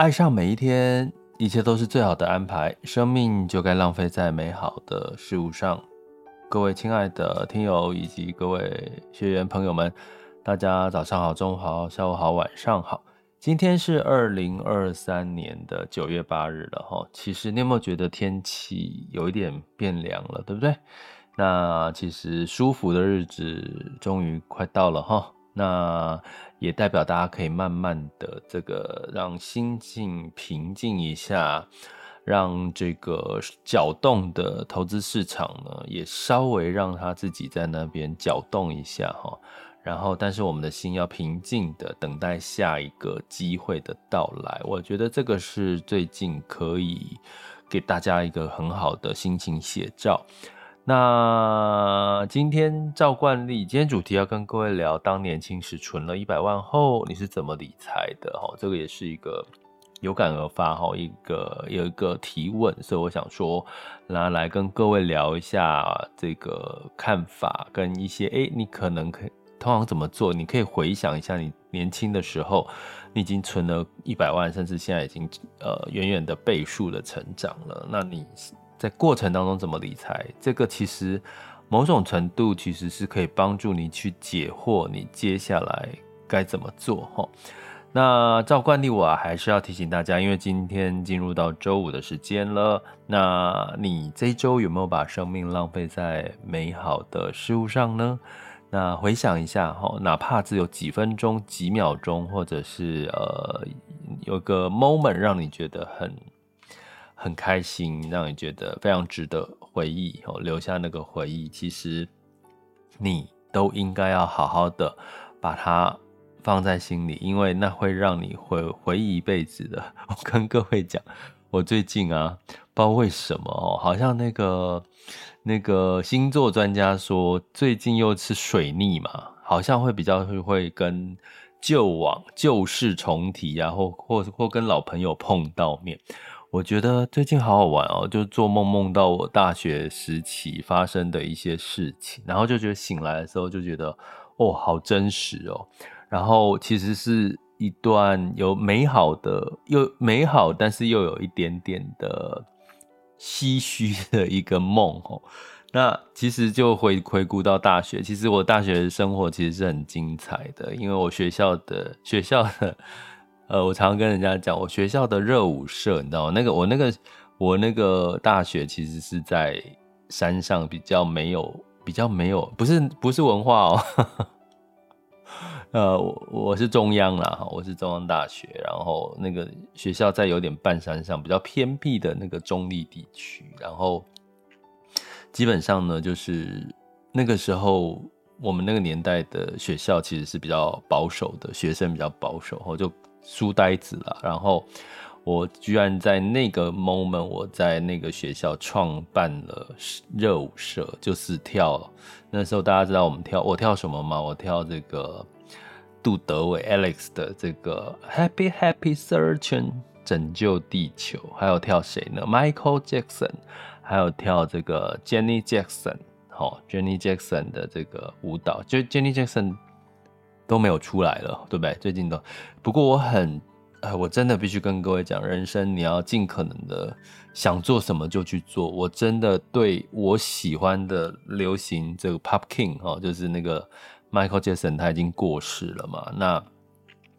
爱上每一天，一切都是最好的安排。生命就该浪费在美好的事物上。各位亲爱的听友以及各位学员朋友们，大家早上好、中午好、下午好、晚上好。今天是二零二三年的九月八日了哈。其实你有没有觉得天气有一点变凉了，对不对？那其实舒服的日子终于快到了哈。那也代表大家可以慢慢的这个让心境平静一下，让这个搅动的投资市场呢，也稍微让他自己在那边搅动一下哈。然后，但是我们的心要平静的等待下一个机会的到来。我觉得这个是最近可以给大家一个很好的心情写照。那今天照惯例，今天主题要跟各位聊，当年轻时存了一百万后，你是怎么理财的？哈，这个也是一个有感而发哈，一个有一个提问，所以我想说，拿来跟各位聊一下这个看法，跟一些诶，你可能可以通常怎么做？你可以回想一下，你年轻的时候，你已经存了一百万，甚至现在已经呃远远的倍数的成长了，那你。在过程当中怎么理财？这个其实某种程度其实是可以帮助你去解惑，你接下来该怎么做哈。那照惯例，我还是要提醒大家，因为今天进入到周五的时间了，那你这一周有没有把生命浪费在美好的事物上呢？那回想一下哈，哪怕只有几分钟、几秒钟，或者是呃有个 moment 让你觉得很。很开心，让你觉得非常值得回忆哦，留下那个回忆。其实你都应该要好好的把它放在心里，因为那会让你回回忆一辈子的。我跟各位讲，我最近啊，不知道为什么哦，好像那个那个星座专家说，最近又是水逆嘛，好像会比较会跟旧往旧事重提啊，或或或跟老朋友碰到面。我觉得最近好好玩哦，就做梦梦到我大学时期发生的一些事情，然后就觉得醒来的时候就觉得哦，好真实哦。然后其实是一段有美好的，又美好，但是又有一点点的唏嘘的一个梦哦。那其实就回回顾到大学，其实我大学生活其实是很精彩的，因为我学校的学校的。呃，我常常跟人家讲，我学校的热舞社，你知道？那个我那个我那个大学其实是在山上，比较没有，比较没有，不是不是文化哦。呃，我我是中央啦，我是中央大学，然后那个学校在有点半山上，比较偏僻的那个中立地区，然后基本上呢，就是那个时候我们那个年代的学校其实是比较保守的，学生比较保守，我就。书呆子了，然后我居然在那个 moment，我在那个学校创办了热舞社，就是跳。那时候大家知道我们跳，我跳什么吗？我跳这个杜德伟 Alex 的这个 Happy Happy Searching 拯救地球，还有跳谁呢？Michael Jackson，还有跳这个 Jenny Jackson，好，Jenny Jackson 的这个舞蹈，就 Jenny Jackson。都没有出来了，对不对？最近都，不过我很，呃，我真的必须跟各位讲，人生你要尽可能的想做什么就去做。我真的对我喜欢的流行这个 Pop King 哈，就是那个 Michael Jackson，他已经过世了嘛。那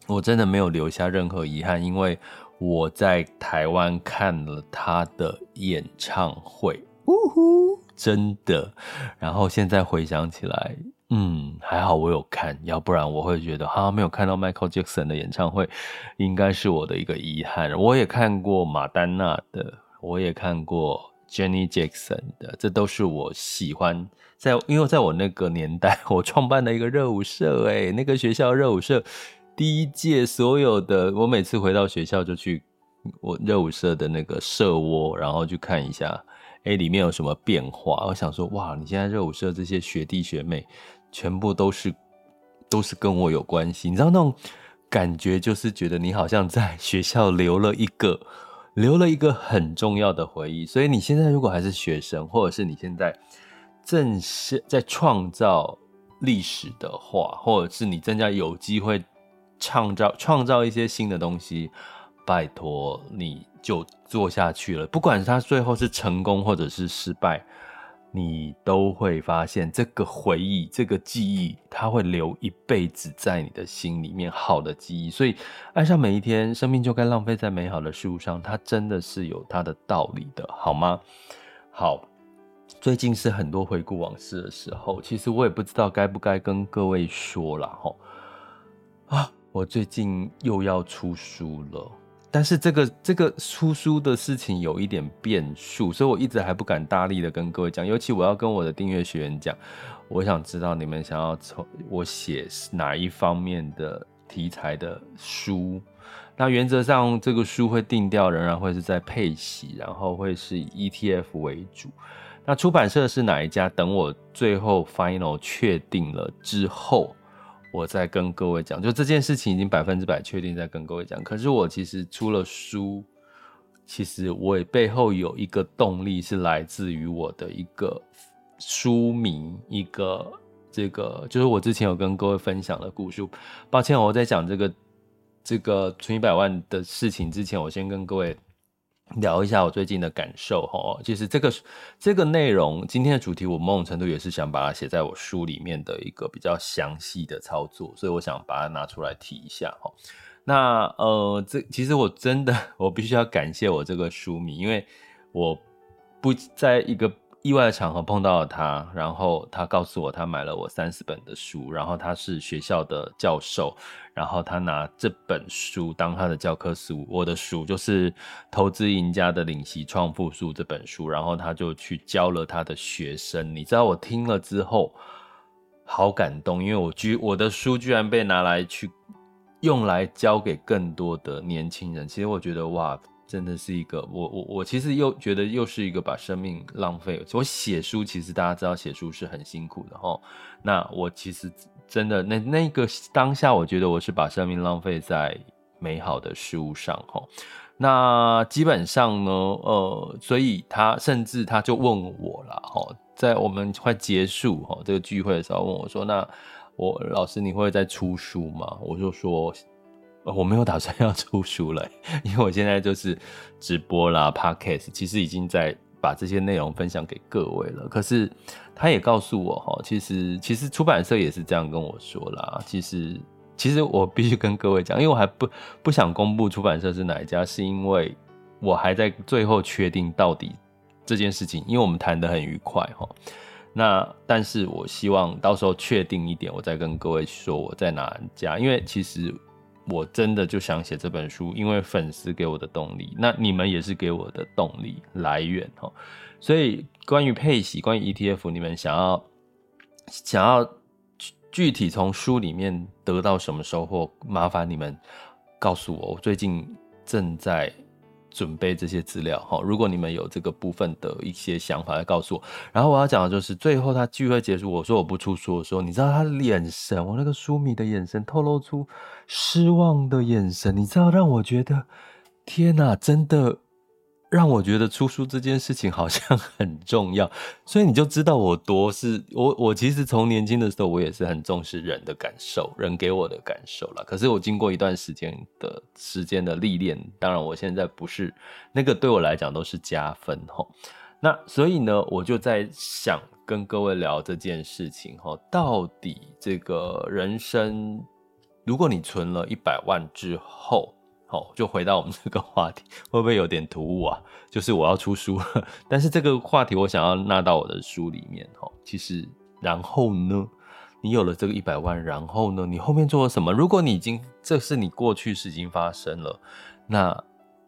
我真的没有留下任何遗憾，因为我在台湾看了他的演唱会，呜呼，真的。然后现在回想起来。嗯，还好我有看，要不然我会觉得哈、啊，没有看到 Michael Jackson 的演唱会，应该是我的一个遗憾。我也看过马丹娜的，我也看过 Jenny Jackson 的，这都是我喜欢。在因为在我那个年代，我创办了一个热舞社，诶，那个学校热舞社。第一届所有的，我每次回到学校就去我热舞社的那个社窝，然后去看一下，哎、里面有什么变化？我想说，哇，你现在热舞社这些学弟学妹，全部都是都是跟我有关系，你知道那种感觉，就是觉得你好像在学校留了一个留了一个很重要的回忆。所以你现在如果还是学生，或者是你现在正是在创造。历史的话，或者是你正在有机会创造创造一些新的东西，拜托你就做下去了。不管是他最后是成功或者是失败，你都会发现这个回忆、这个记忆，它会留一辈子在你的心里面，好的记忆。所以，爱上每一天，生命就该浪费在美好的事物上，它真的是有它的道理的，好吗？好。最近是很多回顾往事的时候，其实我也不知道该不该跟各位说了齁。啊，我最近又要出书了，但是这个这个出书的事情有一点变数，所以我一直还不敢大力的跟各位讲。尤其我要跟我的订阅学员讲，我想知道你们想要从我写哪一方面的题材的书。那原则上，这个书会定调，仍然会是在配息，然后会是以 ETF 为主。那出版社是哪一家？等我最后 final 确定了之后，我再跟各位讲。就这件事情已经百分之百确定，再跟各位讲。可是我其实出了书，其实我也背后有一个动力，是来自于我的一个书名，一个这个就是我之前有跟各位分享的故事。抱歉，我在讲这个这个存一百万的事情之前，我先跟各位。聊一下我最近的感受哈，其实这个这个内容，今天的主题我某种程度也是想把它写在我书里面的一个比较详细的操作，所以我想把它拿出来提一下哈。那呃，这其实我真的 我必须要感谢我这个书迷，因为我不在一个。意外的场合碰到了他，然后他告诉我他买了我三十本的书，然后他是学校的教授，然后他拿这本书当他的教科书。我的书就是《投资赢家的领息创富术》这本书，然后他就去教了他的学生。你知道我听了之后好感动，因为我居我的书居然被拿来去用来教给更多的年轻人。其实我觉得哇。真的是一个，我我我其实又觉得又是一个把生命浪费。我写书，其实大家知道写书是很辛苦的哈。那我其实真的那那个当下，我觉得我是把生命浪费在美好的事物上哈。那基本上呢，呃，所以他甚至他就问我了哈，在我们快结束齁这个聚会的时候问我说：“那我老师你会再出书吗？”我就说。我没有打算 要出书了，因为我现在就是直播啦，Podcast，其实已经在把这些内容分享给各位了。可是他也告诉我哈，其实其实出版社也是这样跟我说啦。其实其实我必须跟各位讲，因为我还不不想公布出版社是哪一家，是因为我还在最后确定到底这件事情，因为我们谈得很愉快哈。那但是我希望到时候确定一点，我再跟各位说我在哪家，因为其实。我真的就想写这本书，因为粉丝给我的动力，那你们也是给我的动力来源哈。所以关于配息，关于 ETF，你们想要想要具体从书里面得到什么收获，麻烦你们告诉我。我最近正在。准备这些资料哈，如果你们有这个部分的一些想法，来告诉我。然后我要讲的就是，最后他聚会结束，我说我不出书的时候，你知道他的眼神，我那个书迷的眼神透露出失望的眼神，你知道让我觉得，天哪，真的。让我觉得出书这件事情好像很重要，所以你就知道我多是我 我其实从年轻的时候我也是很重视人的感受，人给我的感受啦。可是我经过一段时间的时间的历练，当然我现在不是那个对我来讲都是加分吼。那所以呢，我就在想跟各位聊这件事情齁，到底这个人生，如果你存了一百万之后。哦，就回到我们这个话题，会不会有点突兀啊？就是我要出书了，但是这个话题我想要纳到我的书里面。哦，其实然后呢，你有了这个一百万，然后呢，你后面做了什么？如果你已经这是你过去是已经发生了，那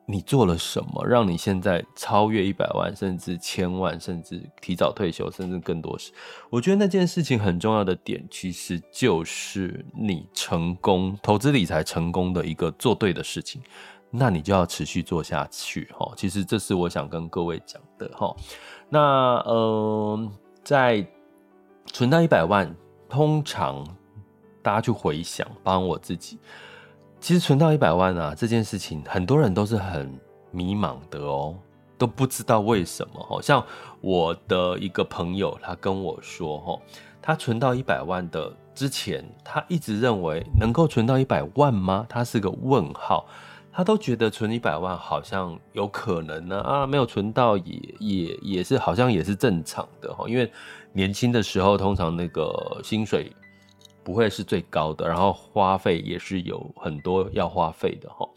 你做了什么，让你现在超越一百万，甚至千万，甚至提早退休，甚至更多事？我觉得那件事情很重要的点，其实就是你成功投资理财成功的一个做对的事情，那你就要持续做下去哈。其实这是我想跟各位讲的哈。那呃，在存到一百万，通常大家去回想，帮我自己。其实存到一百万啊，这件事情很多人都是很迷茫的哦，都不知道为什么。好像我的一个朋友，他跟我说，他存到一百万的之前，他一直认为能够存到一百万吗？他是个问号，他都觉得存一百万好像有可能呢啊，没有存到也也也是好像也是正常的哈，因为年轻的时候通常那个薪水。不会是最高的，然后花费也是有很多要花费的哈，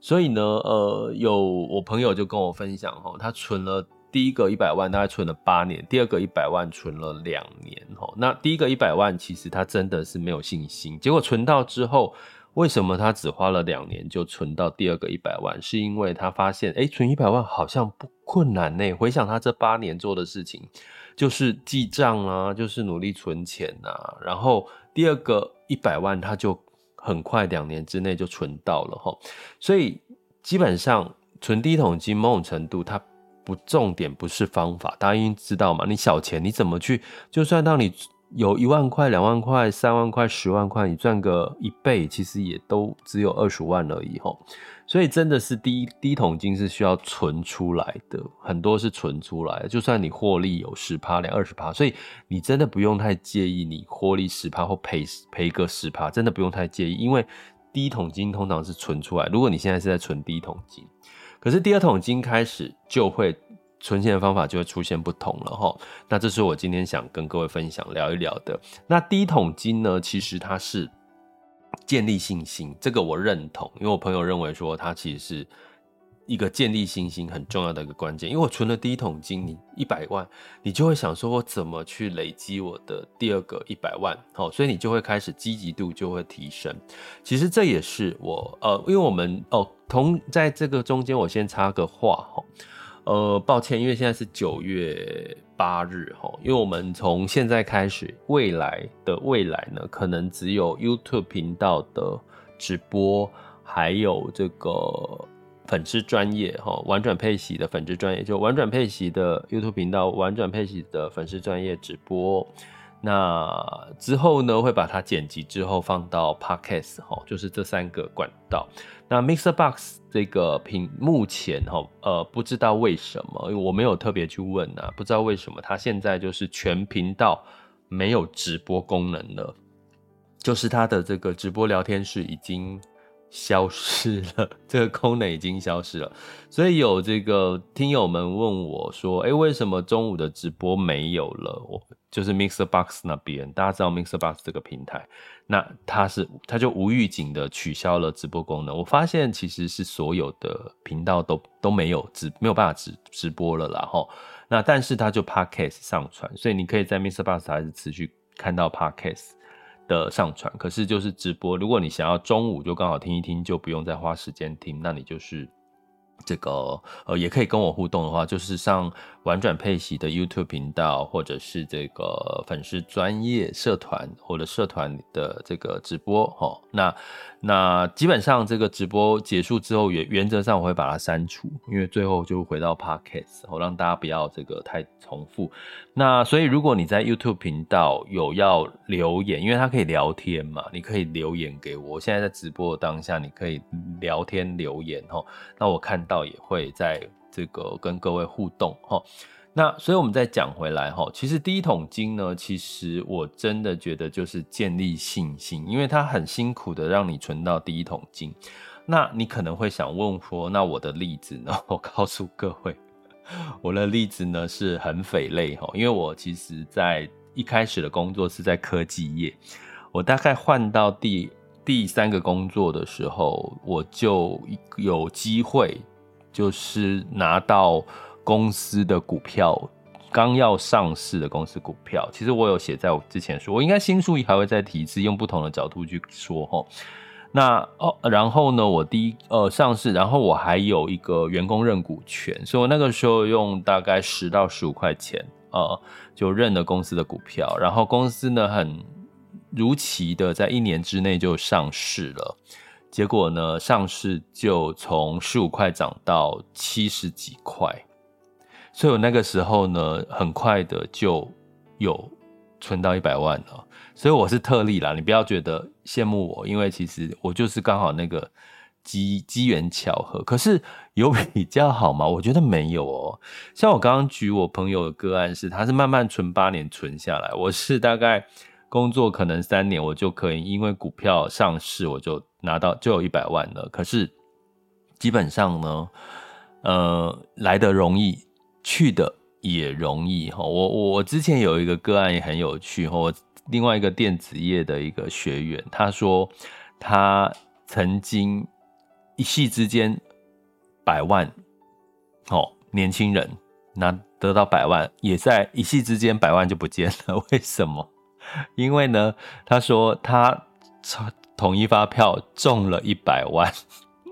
所以呢，呃，有我朋友就跟我分享哈，他存了第一个一百万，大概存了八年，第二个一百万存了两年哈，那第一个一百万其实他真的是没有信心，结果存到之后，为什么他只花了两年就存到第二个一百万？是因为他发现，诶，存一百万好像不困难呢。回想他这八年做的事情，就是记账啊，就是努力存钱啊，然后。第二个一百万，他就很快两年之内就存到了哈，所以基本上存第一桶金某种程度，它不重点不是方法，大家应该知道嘛？你小钱你怎么去？就算当你有一万块、两万块、三万块、十万块，你赚个一倍，其实也都只有二十万而已吼。所以真的是第一第一桶金是需要存出来的，很多是存出来的。就算你获利有十趴、两二十趴，所以你真的不用太介意你获利十趴或赔赔个十趴，真的不用太介意，因为第一桶金通常是存出来。如果你现在是在存第一桶金，可是第二桶金开始就会存钱的方法就会出现不同了哈。那这是我今天想跟各位分享聊一聊的。那第一桶金呢，其实它是。建立信心，这个我认同，因为我朋友认为说，它其实是一个建立信心很重要的一个关键。因为我存了第一桶金，你一百万，你就会想说，我怎么去累积我的第二个一百万？好，所以你就会开始积极度就会提升。其实这也是我呃，因为我们哦，同在这个中间，我先插个话哈。呃，抱歉，因为现在是九月八日哈，因为我们从现在开始，未来的未来呢，可能只有 YouTube 频道的直播，还有这个粉丝专业哈，玩转佩奇的粉丝专业，就婉转佩奇的 YouTube 频道，婉转佩奇的粉丝专业直播。那之后呢，会把它剪辑之后放到 Podcast 哈，就是这三个管道。那 Mixer Box 这个屏目前哈，呃，不知道为什么，因为我没有特别去问啊，不知道为什么它现在就是全频道没有直播功能了，就是它的这个直播聊天室已经。消失了，这个功能已经消失了，所以有这个听友们问我说：“诶，为什么中午的直播没有了？”我就是 Mixer Box 那边，大家知道 Mixer Box 这个平台，那它是它就无预警的取消了直播功能。我发现其实是所有的频道都都没有直没有办法直直播了啦齁。那但是它就 Podcast 上传，所以你可以在 Mixer Box 还是持续看到 Podcast。的上传，可是就是直播。如果你想要中午就刚好听一听，就不用再花时间听，那你就是。这个呃，也可以跟我互动的话，就是上玩转配息的 YouTube 频道，或者是这个粉丝专业社团或者社团的这个直播。那那基本上这个直播结束之后，原原则上我会把它删除，因为最后就回到 Podcast，我让大家不要这个太重复。那所以如果你在 YouTube 频道有要留言，因为它可以聊天嘛，你可以留言给我。我现在在直播的当下，你可以聊天留言。那我看。到也会在这个跟各位互动哈，那所以我们再讲回来哈，其实第一桶金呢，其实我真的觉得就是建立信心，因为它很辛苦的让你存到第一桶金。那你可能会想问说，那我的例子呢？我告诉各位，我的例子呢是很匪类哈，因为我其实在一开始的工作是在科技业，我大概换到第第三个工作的时候，我就有机会。就是拿到公司的股票，刚要上市的公司股票。其实我有写在我之前说，我应该新书还会再提一次，用不同的角度去说齁。那哦，然后呢，我第一呃上市，然后我还有一个员工认股权，所以我那个时候用大概十到十五块钱，呃，就认了公司的股票，然后公司呢很如期的在一年之内就上市了，结果呢上市就从十五块涨到七十几块，所以我那个时候呢很快的就有存到一百万了。所以我是特例啦，你不要觉得羡慕我，因为其实我就是刚好那个机机缘巧合。可是有比较好吗？我觉得没有哦。像我刚刚举我朋友的个案是，他是慢慢存八年存下来，我是大概工作可能三年，我就可以因为股票上市，我就拿到就有一百万了。可是基本上呢，呃，来得容易，去的也容易哈。我我之前有一个个案也很有趣哈。我另外一个电子业的一个学员，他说他曾经一夕之间百万，哦，年轻人拿得到百万，也在一夕之间百万就不见了。为什么？因为呢，他说他统一发票中了一百万，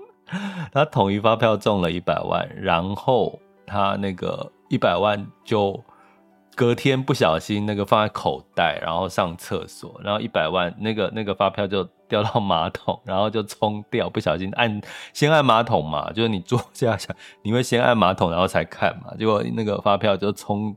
他统一发票中了一百万，然后他那个一百万就。隔天不小心那个放在口袋，然后上厕所，然后一百万那个那个发票就掉到马桶，然后就冲掉，不小心按先按马桶嘛，就是你坐下想你会先按马桶，然后才看嘛，结果那个发票就冲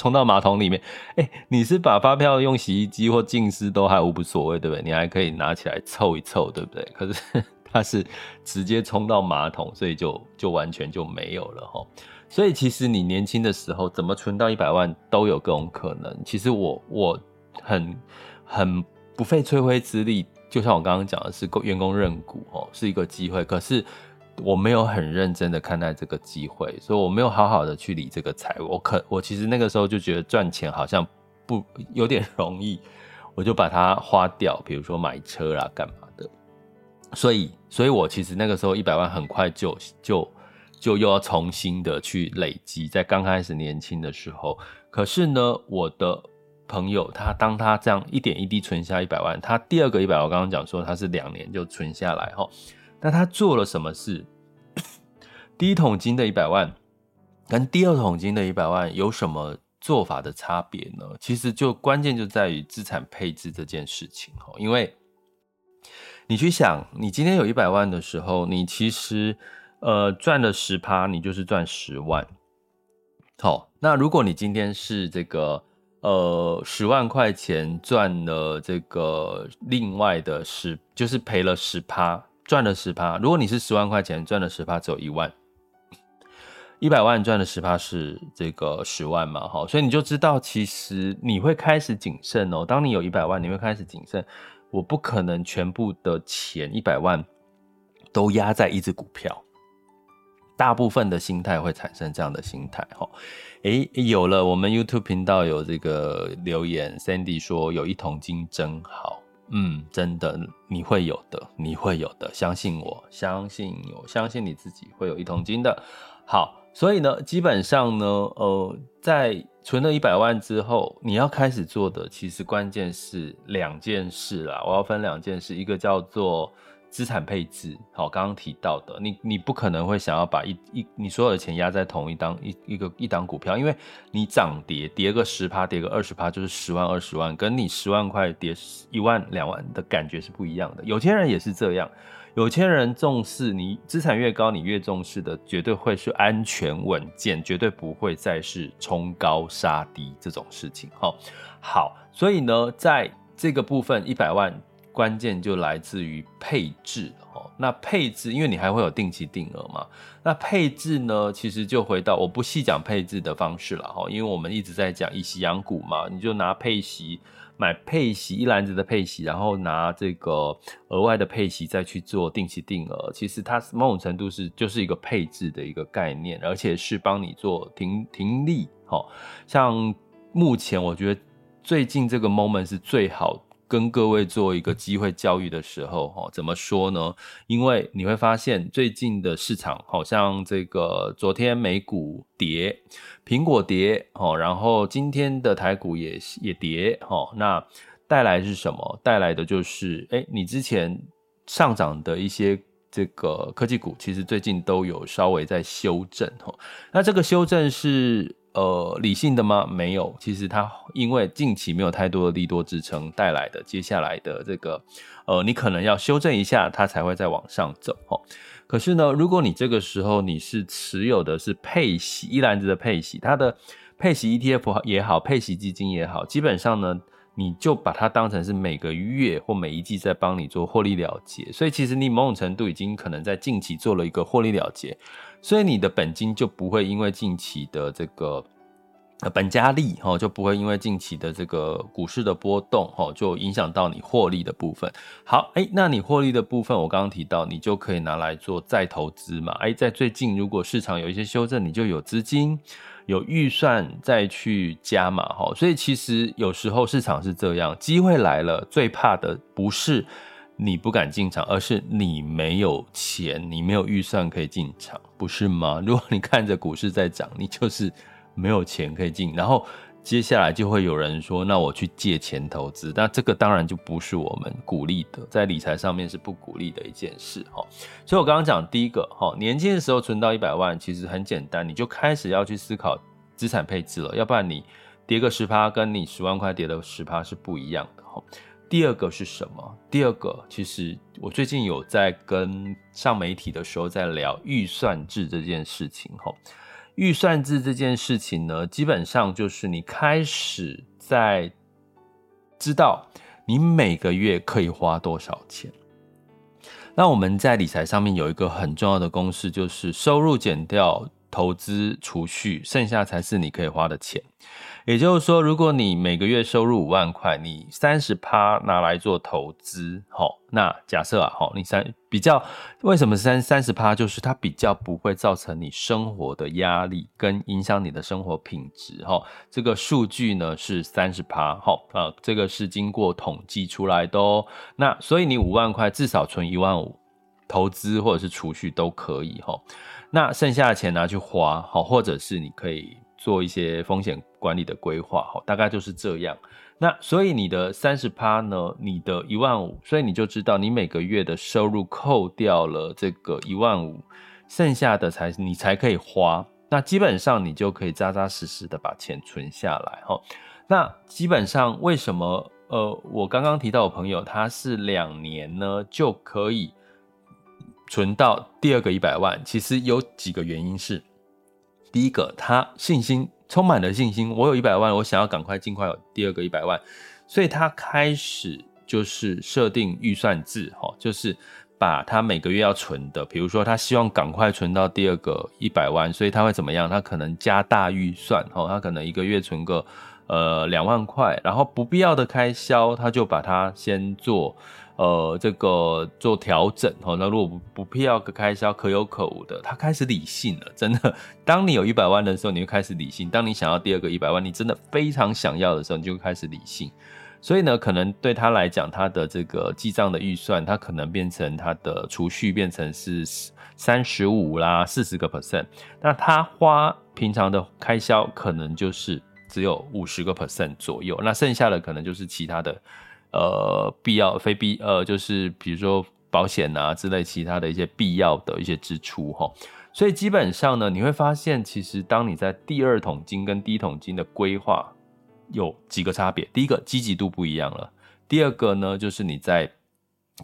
冲到马桶里面。哎、你是把发票用洗衣机或浸湿都还无所谓，对不对？你还可以拿起来凑一凑，对不对？可是它是直接冲到马桶，所以就就完全就没有了哈。所以其实你年轻的时候怎么存到一百万都有各种可能。其实我我很很不费吹灰之力，就像我刚刚讲的是员工认股哦，是一个机会。可是我没有很认真的看待这个机会，所以我没有好好的去理这个财。我可我其实那个时候就觉得赚钱好像不有点容易，我就把它花掉，比如说买车啦干嘛的。所以所以我其实那个时候一百万很快就就。就又要重新的去累积，在刚开始年轻的时候。可是呢，我的朋友他当他这样一点一滴存下一百万，他第二个一百万，我刚刚讲说他是两年就存下来哈。那他做了什么事？第一桶金的一百万跟第二桶金的一百万有什么做法的差别呢？其实就关键就在于资产配置这件事情哈。因为你去想，你今天有一百万的时候，你其实。呃，赚了十趴，你就是赚十万。好，那如果你今天是这个呃十万块钱赚了这个另外的十，就是赔了十趴，赚了十趴。如果你是十万块钱赚了十趴，只有一万，一百万赚了十趴是这个十万嘛？好，所以你就知道，其实你会开始谨慎哦。当你有一百万，你会开始谨慎。我不可能全部的钱一百万都压在一只股票。大部分的心态会产生这样的心态，哈，诶，有了，我们 YouTube 频道有这个留言，Sandy 说有一桶金真好，嗯，真的，你会有的，你会有的，相信我，相信我，相信你自己会有一桶金的。好，所以呢，基本上呢，呃，在存了一百万之后，你要开始做的，其实关键是两件事啦，我要分两件事，一个叫做。资产配置，好，刚刚提到的，你你不可能会想要把一一你所有的钱压在同一档一一个一档股票，因为你涨跌跌个十趴，跌个二十趴，就是十万二十万，跟你十万块跌一万两万的感觉是不一样的。有钱人也是这样，有钱人重视你资产越高，你越重视的绝对会是安全稳健，绝对不会再是冲高杀低这种事情。好，好，所以呢，在这个部分一百万。关键就来自于配置哦。那配置，因为你还会有定期定额嘛。那配置呢，其实就回到我不细讲配置的方式了哈，因为我们一直在讲以息养股嘛。你就拿配息买配息一篮子的配息，然后拿这个额外的配息再去做定期定额。其实它某种程度是就是一个配置的一个概念，而且是帮你做停停利。哈，像目前我觉得最近这个 moment 是最好。跟各位做一个机会教育的时候，哦，怎么说呢？因为你会发现最近的市场好像这个昨天美股跌，苹果跌，哦，然后今天的台股也也跌，哦，那带来是什么？带来的就是，哎，你之前上涨的一些这个科技股，其实最近都有稍微在修正哈。那这个修正是呃理性的吗？没有，其实它因为近期没有太多的利多支撑带来的，接下来的这个呃，你可能要修正一下，它才会再往上走哦。可是呢，如果你这个时候你是持有的是配息一篮子的配息，它的配息 ETF 也好，配息基金也好，基本上呢。你就把它当成是每个月或每一季在帮你做获利了结，所以其实你某种程度已经可能在近期做了一个获利了结，所以你的本金就不会因为近期的这个本加利哈，就不会因为近期的这个股市的波动哈，就影响到你获利的部分。好，哎，那你获利的部分，我刚刚提到，你就可以拿来做再投资嘛。哎，在最近如果市场有一些修正，你就有资金。有预算再去加码哈，所以其实有时候市场是这样，机会来了，最怕的不是你不敢进场，而是你没有钱，你没有预算可以进场，不是吗？如果你看着股市在涨，你就是没有钱可以进，然后。接下来就会有人说，那我去借钱投资，那这个当然就不是我们鼓励的，在理财上面是不鼓励的一件事哈。所以我刚刚讲第一个哈，年轻的时候存到一百万，其实很简单，你就开始要去思考资产配置了，要不然你跌个十趴，跟你十万块跌的十趴是不一样的哈。第二个是什么？第二个其实我最近有在跟上媒体的时候在聊预算制这件事情哈。预算制这件事情呢，基本上就是你开始在知道你每个月可以花多少钱。那我们在理财上面有一个很重要的公式，就是收入减掉投资储蓄，剩下才是你可以花的钱。也就是说，如果你每个月收入五万块，你三十趴拿来做投资，好，那假设啊，好，你三比较为什么三三十趴？就是它比较不会造成你生活的压力跟影响你的生活品质，哈，这个数据呢是三十趴，好，啊，这个是经过统计出来的哦。那所以你五万块至少存一万五，投资或者是储蓄都可以，哈，那剩下的钱拿去花，好，或者是你可以。做一些风险管理的规划，好，大概就是这样。那所以你的三十趴呢，你的一万五，所以你就知道你每个月的收入扣掉了这个一万五，剩下的才你才可以花。那基本上你就可以扎扎实实的把钱存下来，哈。那基本上为什么？呃，我刚刚提到我朋友他是两年呢就可以存到第二个一百万，其实有几个原因是。第一个，他信心充满了信心，我有一百万，我想要赶快尽快有第二个一百万，所以他开始就是设定预算制，哈，就是把他每个月要存的，比如说他希望赶快存到第二个一百万，所以他会怎么样？他可能加大预算，哈，他可能一个月存个呃两万块，然后不必要的开销，他就把它先做。呃，这个做调整哈，那如果不不必要的开销，可有可无的，他开始理性了。真的，当你有一百万的时候，你就开始理性；当你想要第二个一百万，你真的非常想要的时候，你就开始理性。所以呢，可能对他来讲，他的这个记账的预算，他可能变成他的储蓄变成是三十五啦，四十个 percent。那他花平常的开销，可能就是只有五十个 percent 左右。那剩下的可能就是其他的。呃，必要非必呃，就是比如说保险啊之类其他的一些必要的一些支出哈，所以基本上呢，你会发现其实当你在第二桶金跟第一桶金的规划有几个差别，第一个积极度不一样了，第二个呢就是你在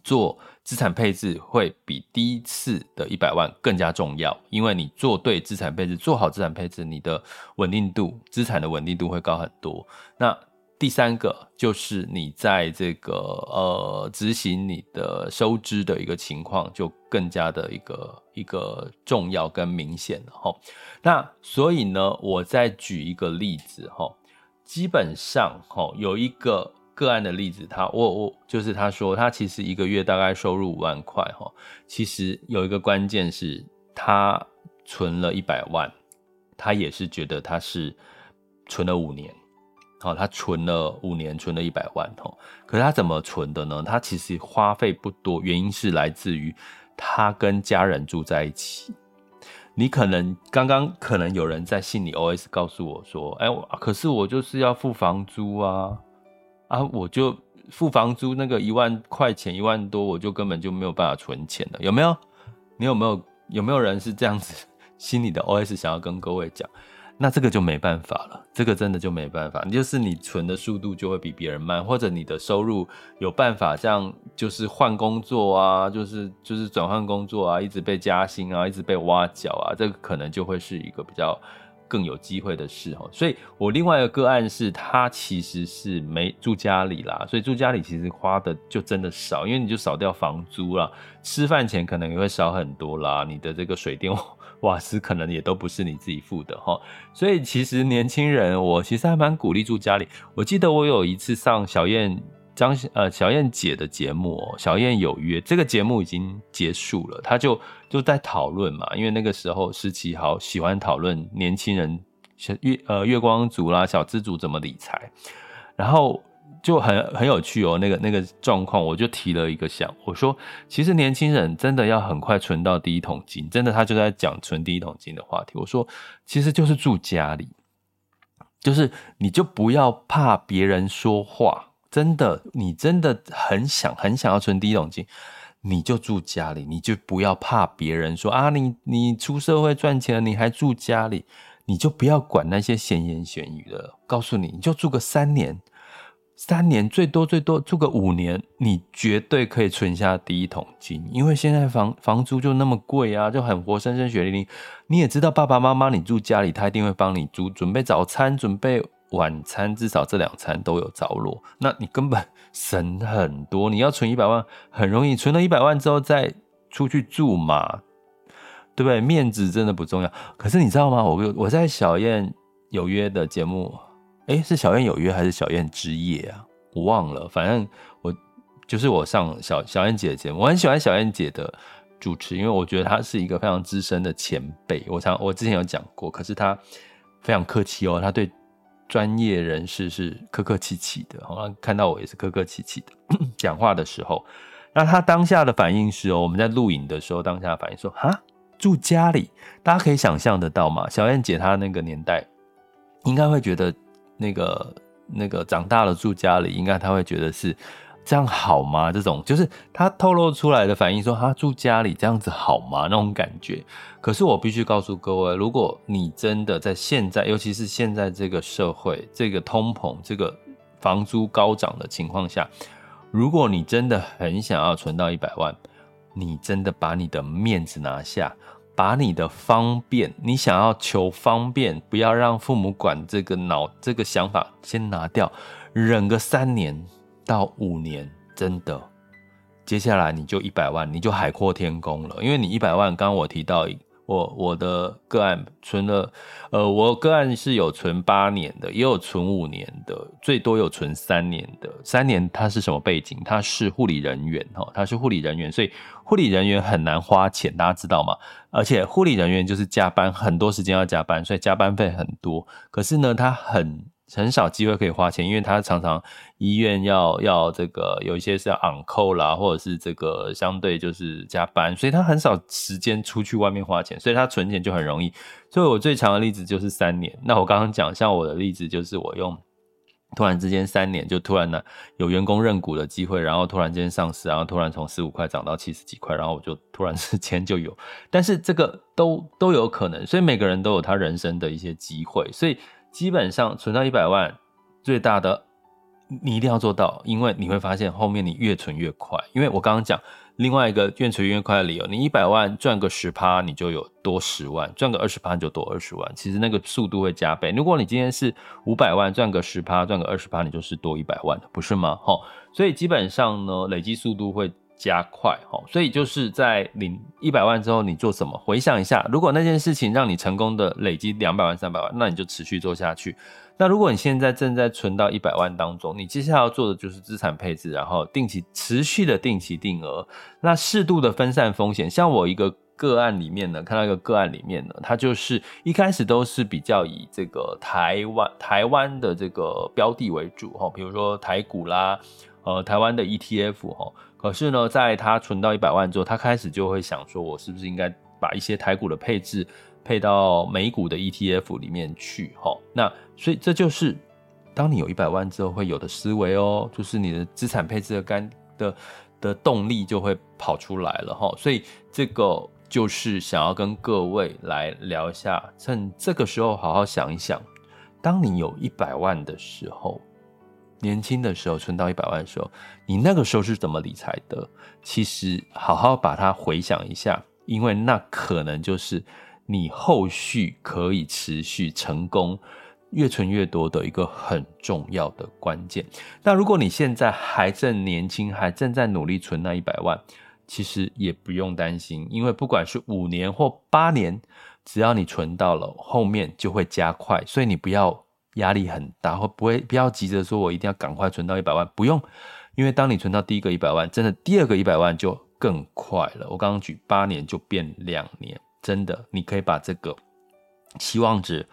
做资产配置会比第一次的一百万更加重要，因为你做对资产配置，做好资产配置，你的稳定度资产的稳定度会高很多。那第三个就是你在这个呃执行你的收支的一个情况，就更加的一个一个重要跟明显了哈。那所以呢，我再举一个例子哈，基本上哈有一个个案的例子，他我我就是他说他其实一个月大概收入五万块哈，其实有一个关键是他存了一百万，他也是觉得他是存了五年。好，他存了五年，存了一百万吼。可是他怎么存的呢？他其实花费不多，原因是来自于他跟家人住在一起。你可能刚刚可能有人在信里 OS 告诉我说：“哎，可是我就是要付房租啊，啊，我就付房租那个一万块钱一万多，我就根本就没有办法存钱了，有没有？你有没有有没有人是这样子 心里的 OS 想要跟各位讲？那这个就没办法了，这个真的就没办法。就是你存的速度就会比别人慢，或者你的收入有办法像，就是换工作啊，就是就是转换工作啊，一直被加薪啊，一直被挖角啊，这个可能就会是一个比较更有机会的事哦。所以我另外一个个案是，他其实是没住家里啦，所以住家里其实花的就真的少，因为你就少掉房租啦，吃饭钱可能也会少很多啦，你的这个水电。瓦斯可能也都不是你自己付的哈，所以其实年轻人，我其实还蛮鼓励住家里。我记得我有一次上小燕张呃小燕姐的节目哦，小燕有约这个节目已经结束了，他就就在讨论嘛，因为那个时候十七号喜欢讨论年轻人月呃月光族啦小资族怎么理财，然后。就很很有趣哦，那个那个状况，我就提了一个想，我说其实年轻人真的要很快存到第一桶金，真的他就在讲存第一桶金的话题。我说其实就是住家里，就是你就不要怕别人说话，真的你真的很想很想要存第一桶金，你就住家里，你就不要怕别人说啊，你你出社会赚钱了，你还住家里，你就不要管那些闲言闲语的，告诉你，你就住个三年。三年最多最多住个五年，你绝对可以存下第一桶金，因为现在房房租就那么贵啊，就很活生生血淋淋。你也知道爸爸妈妈你住家里，他一定会帮你煮准备早餐、准备晚餐，至少这两餐都有着落。那你根本省很多。你要存一百万很容易，存了一百万之后再出去住嘛，对不对？面子真的不重要。可是你知道吗？我我在小燕有约的节目。哎，是小燕有约还是小燕之夜啊？我忘了，反正我就是我上小小燕姐的节目，我很喜欢小燕姐的主持，因为我觉得她是一个非常资深的前辈。我常我之前有讲过，可是她非常客气哦，她对专业人士是客客气气的，好像看到我也是客客气气的。讲话的时候，那她当下的反应是哦，我们在录影的时候，当下反应说哈，住家里，大家可以想象得到吗？小燕姐她那个年代应该会觉得。那个那个长大了住家里，应该他会觉得是这样好吗？这种就是他透露出来的反应，说他住家里这样子好吗？那种感觉。可是我必须告诉各位，如果你真的在现在，尤其是现在这个社会，这个通膨，这个房租高涨的情况下，如果你真的很想要存到一百万，你真的把你的面子拿下。把你的方便，你想要求方便，不要让父母管这个脑，这个想法先拿掉，忍个三年到五年，真的，接下来你就一百万，你就海阔天空了，因为你一百万，刚刚我提到。我我的个案存了，呃，我个案是有存八年的，也有存五年的，最多有存三年的。三年他是什么背景？他是护理人员，哈，他是护理人员，所以护理人员很难花钱，大家知道吗？而且护理人员就是加班，很多时间要加班，所以加班费很多。可是呢，他很。很少机会可以花钱，因为他常常医院要要这个有一些是要 on call 啦，或者是这个相对就是加班，所以他很少时间出去外面花钱，所以他存钱就很容易。所以我最长的例子就是三年。那我刚刚讲，像我的例子就是我用突然之间三年就突然呢有员工认股的机会，然后突然间上市，然后突然从十五块涨到七十几块，然后我就突然之间就有。但是这个都都有可能，所以每个人都有他人生的一些机会，所以。基本上存到一百万，最大的你一定要做到，因为你会发现后面你越存越快。因为我刚刚讲另外一个越存越快的理由，你一百万赚个十趴，你就有多十万；赚个二十趴你就多二十万。其实那个速度会加倍。如果你今天是五百万赚个十趴，赚个二十趴，你就是多一百万，不是吗？哈，所以基本上呢，累积速度会加快。齁，所以就是在领一百万之后，你做什么？回想一下，如果那件事情让你成功的累积两百万、三百万，那你就持续做下去。那如果你现在正在存到一百万当中，你接下来要做的就是资产配置，然后定期持续的定期定额，那适度的分散风险。像我一个个案里面呢，看到一个个案里面呢，它就是一开始都是比较以这个台湾台湾的这个标的为主哈，比如说台股啦，呃，台湾的 ETF 哈。可是呢，在他存到一百万之后，他开始就会想说，我是不是应该把一些台股的配置配到美股的 ETF 里面去？哈，那所以这就是当你有一百万之后会有的思维哦，就是你的资产配置的干的的动力就会跑出来了哈。所以这个就是想要跟各位来聊一下，趁这个时候好好想一想，当你有一百万的时候，年轻的时候存到一百万的时候，你那个时候是怎么理财的？其实好好把它回想一下，因为那可能就是你后续可以持续成功。越存越多的一个很重要的关键。那如果你现在还正年轻，还正在努力存那一百万，其实也不用担心，因为不管是五年或八年，只要你存到了，后面就会加快。所以你不要压力很大，或不会不要急着说我一定要赶快存到一百万，不用，因为当你存到第一个一百万，真的第二个一百万就更快了。我刚刚举八年就变两年，真的，你可以把这个期望值。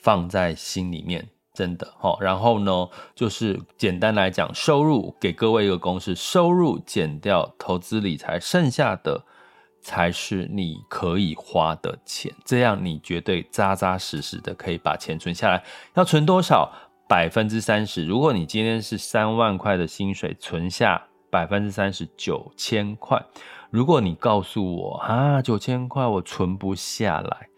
放在心里面，真的齁。然后呢，就是简单来讲，收入给各位一个公式：收入减掉投资理财，剩下的才是你可以花的钱。这样你绝对扎扎实实的可以把钱存下来。要存多少？百分之三十。如果你今天是三万块的薪水，存下百分之三十，九千块。如果你告诉我啊，九千块我存不下来，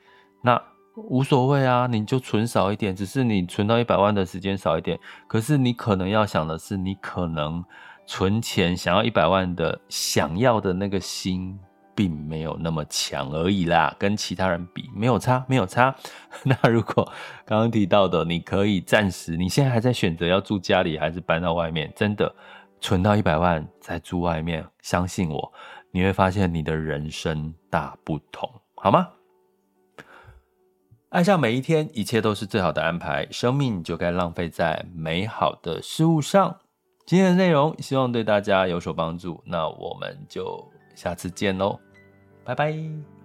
那。无所谓啊，你就存少一点，只是你存到一百万的时间少一点。可是你可能要想的是，你可能存钱想要一百万的想要的那个心，并没有那么强而已啦。跟其他人比，没有差，没有差。那如果刚刚提到的，你可以暂时，你现在还在选择要住家里还是搬到外面，真的存到一百万再住外面，相信我，你会发现你的人生大不同，好吗？爱上每一天，一切都是最好的安排。生命就该浪费在美好的事物上。今天的内容希望对大家有所帮助，那我们就下次见喽，拜拜。